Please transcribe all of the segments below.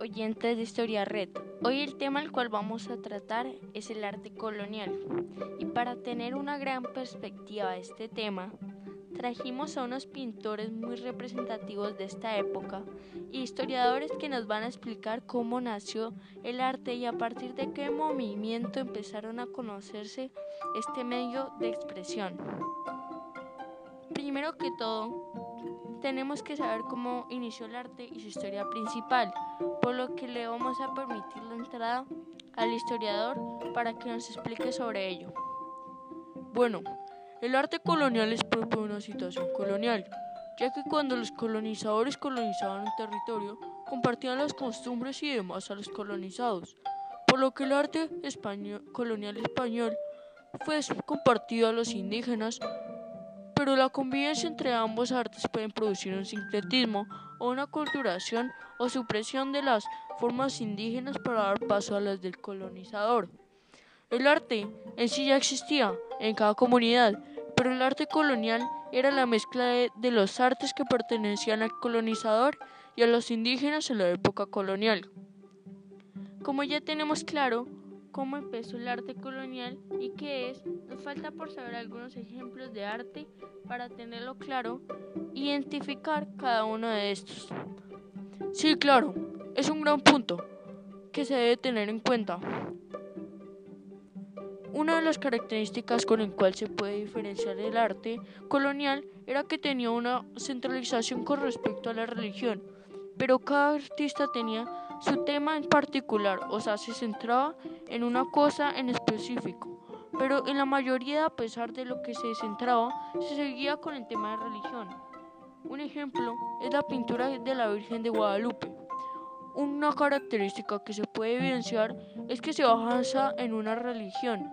oyentes de Historia Red. Hoy el tema al cual vamos a tratar es el arte colonial. Y para tener una gran perspectiva de este tema, trajimos a unos pintores muy representativos de esta época y historiadores que nos van a explicar cómo nació el arte y a partir de qué movimiento empezaron a conocerse este medio de expresión. Primero que todo, tenemos que saber cómo inició el arte y su historia principal, por lo que le vamos a permitir la entrada al historiador para que nos explique sobre ello. Bueno, el arte colonial es propio de una situación colonial, ya que cuando los colonizadores colonizaban un territorio, compartían las costumbres y demás a los colonizados, por lo que el arte español, colonial español fue compartido a los indígenas pero la convivencia entre ambos artes puede producir un sincretismo o una culturación o supresión de las formas indígenas para dar paso a las del colonizador. El arte en sí ya existía en cada comunidad, pero el arte colonial era la mezcla de, de los artes que pertenecían al colonizador y a los indígenas en la época colonial. Como ya tenemos claro, cómo empezó el arte colonial y qué es, nos falta por saber algunos ejemplos de arte para tenerlo claro identificar cada uno de estos. Sí, claro, es un gran punto que se debe tener en cuenta. Una de las características con el cual se puede diferenciar el arte colonial era que tenía una centralización con respecto a la religión, pero cada artista tenía su tema en particular, o sea, se centraba en una cosa en específico, pero en la mayoría, a pesar de lo que se centraba, se seguía con el tema de religión. Un ejemplo es la pintura de la Virgen de Guadalupe. Una característica que se puede evidenciar es que se basa en una religión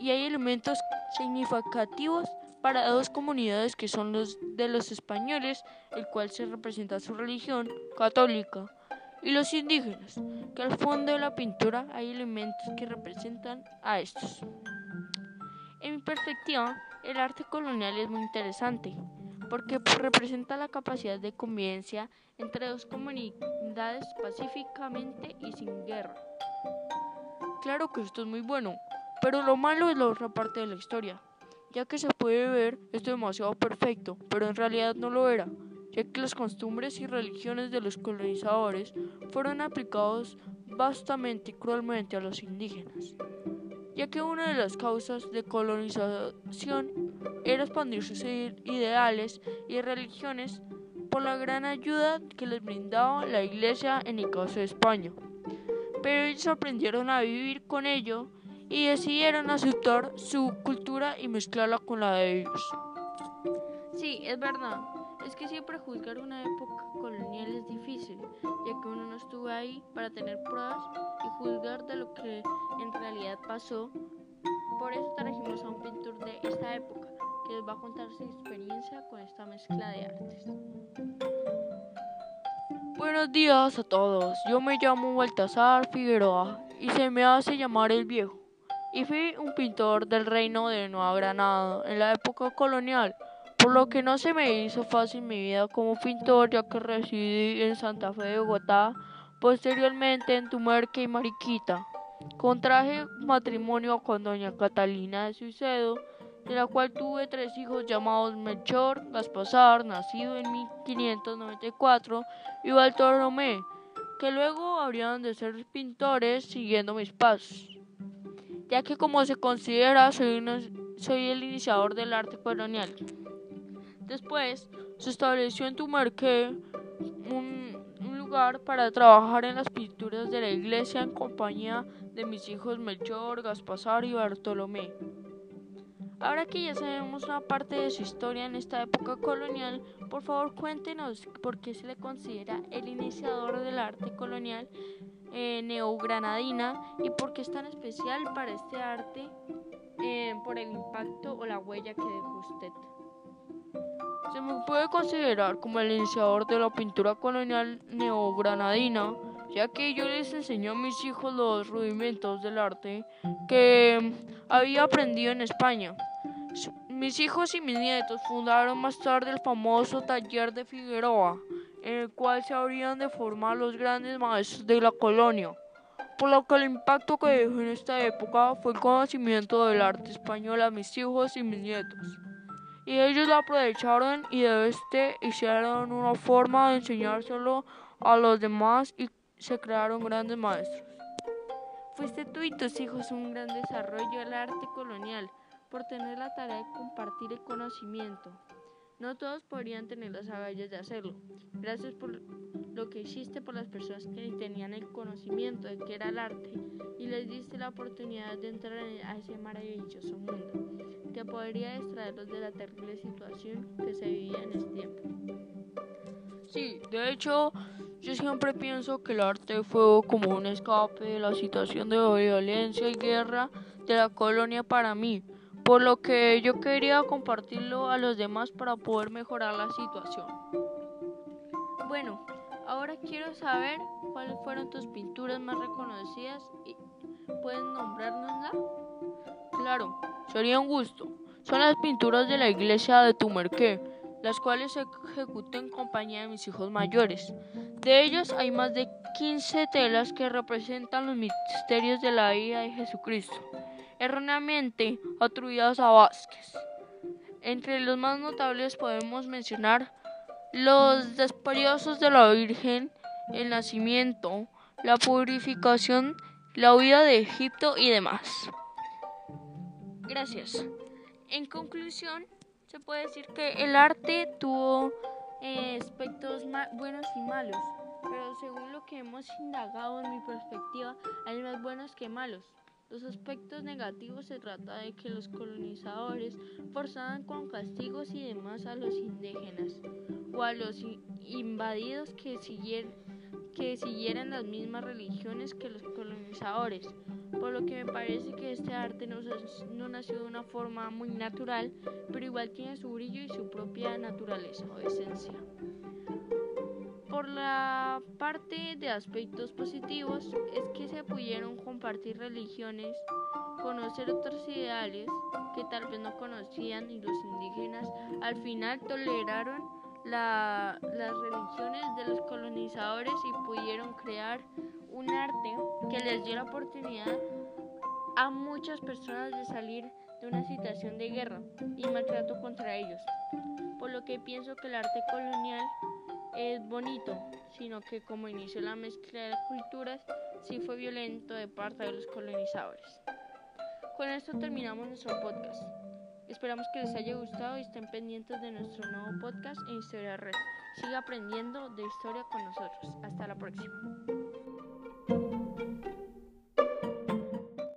y hay elementos significativos para dos comunidades que son los de los españoles, el cual se representa su religión católica, y los indígenas, que al fondo de la pintura hay elementos que representan a estos. En mi perspectiva, el arte colonial es muy interesante porque representa la capacidad de convivencia entre dos comunidades pacíficamente y sin guerra. Claro que esto es muy bueno, pero lo malo es la otra parte de la historia, ya que se puede ver esto demasiado perfecto, pero en realidad no lo era ya que las costumbres y religiones de los colonizadores fueron aplicados vastamente y cruelmente a los indígenas, ya que una de las causas de colonización era expandir sus ideales y religiones por la gran ayuda que les brindaba la Iglesia en el caso de España. Pero ellos aprendieron a vivir con ello y decidieron aceptar su cultura y mezclarla con la de ellos. Sí, es verdad. Es que siempre juzgar una época colonial es difícil, ya que uno no estuvo ahí para tener pruebas y juzgar de lo que en realidad pasó. Por eso trajimos a un pintor de esta época, que les va a contar su experiencia con esta mezcla de artes. Buenos días a todos, yo me llamo Baltasar Figueroa y se me hace llamar el viejo. Y fui un pintor del reino de Nueva Granada en la época colonial por lo que no se me hizo fácil mi vida como pintor ya que residí en Santa Fe de Bogotá, posteriormente en Tumerque y Mariquita. Contraje matrimonio con doña Catalina de Suicedo, de la cual tuve tres hijos llamados Melchor Gaspasar, nacido en 1594, y Bartolomé, que luego habrían de ser pintores siguiendo mis pasos, ya que como se considera soy el iniciador del arte colonial. Después se estableció en Tumarque un, lugar para trabajar en las pinturas de la iglesia en compañía de mis hijos Melchor, Gaspasar y Bartolomé. Ahora que ya sabemos una parte de su historia en esta época colonial, por favor cuéntenos por qué se le considera el iniciador del arte colonial eh, neogranadina y por qué es tan especial para este arte eh, por el impacto o la huella que dejó usted. Se me puede considerar como el iniciador de la pintura colonial neogranadina, ya que yo les enseñé a mis hijos los rudimentos del arte que había aprendido en España. Mis hijos y mis nietos fundaron más tarde el famoso taller de Figueroa en el cual se habrían de formar los grandes maestros de la colonia, por lo que el impacto que dejó en esta época fue el conocimiento del arte español a mis hijos y mis nietos. Y ellos lo aprovecharon y de este hicieron una forma de enseñárselo a los demás y se crearon grandes maestros. Fuiste tú y tus hijos un gran desarrollo del arte colonial por tener la tarea de compartir el conocimiento. No todos podrían tener las agallas de hacerlo. Gracias por lo que hiciste por las personas que tenían el conocimiento de que era el arte y les diste la oportunidad de entrar a ese maravilloso mundo que podría extraerlos de la terrible situación que se vivía en ese tiempo. Sí, de hecho, yo siempre pienso que el arte fue como un escape de la situación de violencia y guerra de la colonia para mí por lo que yo quería compartirlo a los demás para poder mejorar la situación. Bueno, ahora quiero saber cuáles fueron tus pinturas más reconocidas y puedes nombrárnosla. Claro, sería un gusto. Son las pinturas de la iglesia de Tumerqué, las cuales ejecuté en compañía de mis hijos mayores. De ellas hay más de 15 telas que representan los misterios de la vida de Jesucristo erróneamente atribuidas a Vázquez. Entre los más notables podemos mencionar los despedazos de la Virgen, el nacimiento, la purificación, la huida de Egipto y demás. Gracias. En conclusión, se puede decir que el arte tuvo eh, aspectos buenos y malos, pero según lo que hemos indagado en mi perspectiva, hay más buenos que malos. Los aspectos negativos se trata de que los colonizadores forzaban con castigos y demás a los indígenas o a los invadidos que, siguieran las mismas religiones que los colonizadores, por lo que me parece que este arte no nació de una forma muy natural, pero igual tiene su brillo y su propia naturaleza o esencia. Por la parte de aspectos positivos es que se pudieron compartir religiones, conocer otros ideales que tal vez no conocían y los indígenas al final toleraron las religiones de los colonizadores y pudieron crear un arte que les dio la oportunidad a muchas personas de salir de una situación de guerra y maltrato contra ellos. Por lo que pienso que el arte colonial es bonito, sino que como inició la mezcla de culturas, sí fue violento de parte de los colonizadores. Con esto terminamos nuestro podcast. Esperamos que les haya gustado y estén pendientes de nuestro nuevo podcast en Historia Red. Siga aprendiendo de historia con nosotros. Hasta la próxima.